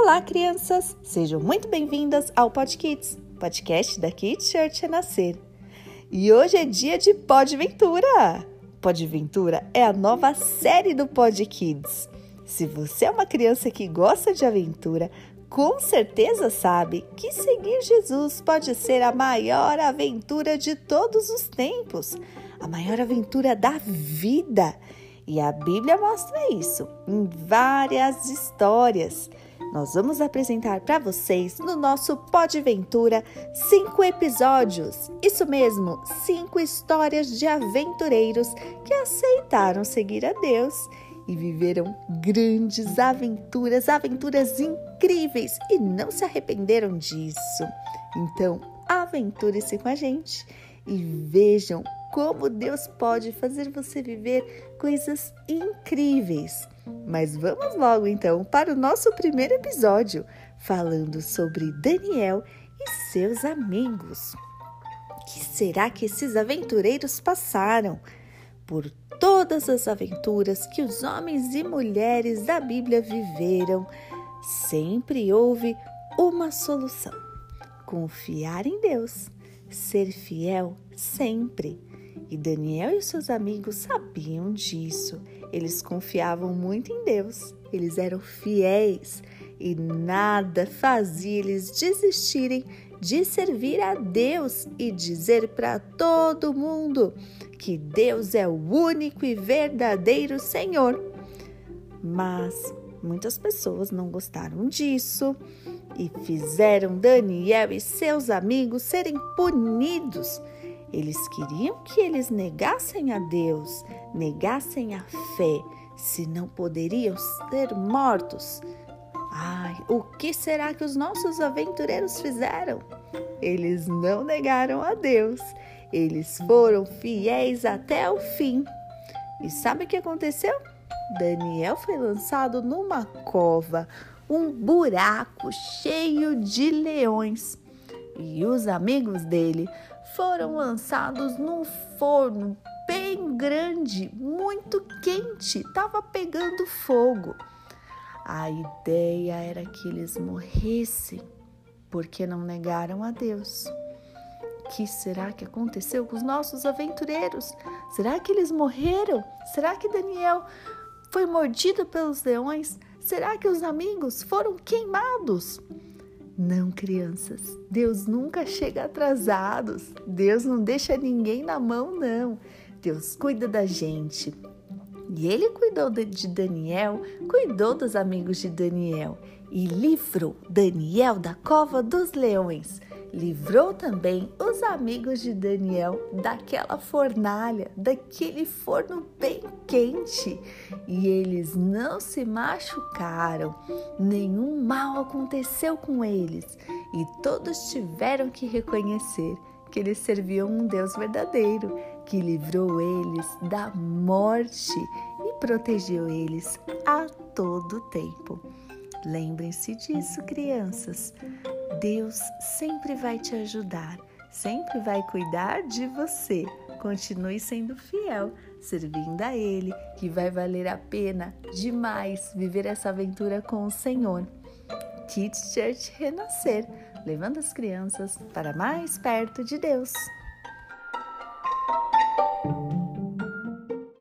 Olá, crianças! Sejam muito bem-vindas ao Pod Kids, podcast da Kids Church Renascer. E hoje é dia de Podventura! Podventura é a nova série do Pod Kids. Se você é uma criança que gosta de aventura, com certeza sabe que seguir Jesus pode ser a maior aventura de todos os tempos, a maior aventura da vida. E a Bíblia mostra isso em várias histórias. Nós vamos apresentar para vocês no nosso Podventura cinco episódios. Isso mesmo, cinco histórias de aventureiros que aceitaram seguir a Deus e viveram grandes aventuras, aventuras incríveis e não se arrependeram disso. Então, aventure-se com a gente e vejam como Deus pode fazer você viver coisas incríveis. Mas vamos logo então para o nosso primeiro episódio, falando sobre Daniel e seus amigos. O que será que esses aventureiros passaram? Por todas as aventuras que os homens e mulheres da Bíblia viveram, sempre houve uma solução: confiar em Deus, ser fiel sempre. E Daniel e seus amigos sabiam disso. Eles confiavam muito em Deus, eles eram fiéis e nada fazia eles desistirem de servir a Deus e dizer para todo mundo que Deus é o único e verdadeiro Senhor. Mas muitas pessoas não gostaram disso e fizeram Daniel e seus amigos serem punidos eles queriam que eles negassem a Deus, negassem a fé, senão poderiam ser mortos. Ai, o que será que os nossos aventureiros fizeram? Eles não negaram a Deus, eles foram fiéis até o fim. E sabe o que aconteceu? Daniel foi lançado numa cova, um buraco cheio de leões. E os amigos dele foram lançados num forno bem grande, muito quente, estava pegando fogo. A ideia era que eles morressem porque não negaram a Deus. O que será que aconteceu com os nossos aventureiros? Será que eles morreram? Será que Daniel foi mordido pelos leões? Será que os amigos foram queimados? Não, crianças, Deus nunca chega atrasados. Deus não deixa ninguém na mão, não. Deus cuida da gente. E ele cuidou de Daniel, cuidou dos amigos de Daniel e livrou Daniel da cova dos leões livrou também os amigos de Daniel daquela fornalha, daquele forno bem quente, e eles não se machucaram, nenhum mal aconteceu com eles, e todos tiveram que reconhecer que eles serviam um Deus verdadeiro, que livrou eles da morte e protegeu eles a todo tempo. Lembrem-se disso, crianças. Deus sempre vai te ajudar, sempre vai cuidar de você. Continue sendo fiel, servindo a Ele, que vai valer a pena demais viver essa aventura com o Senhor. Kids Church Renascer, levando as crianças para mais perto de Deus.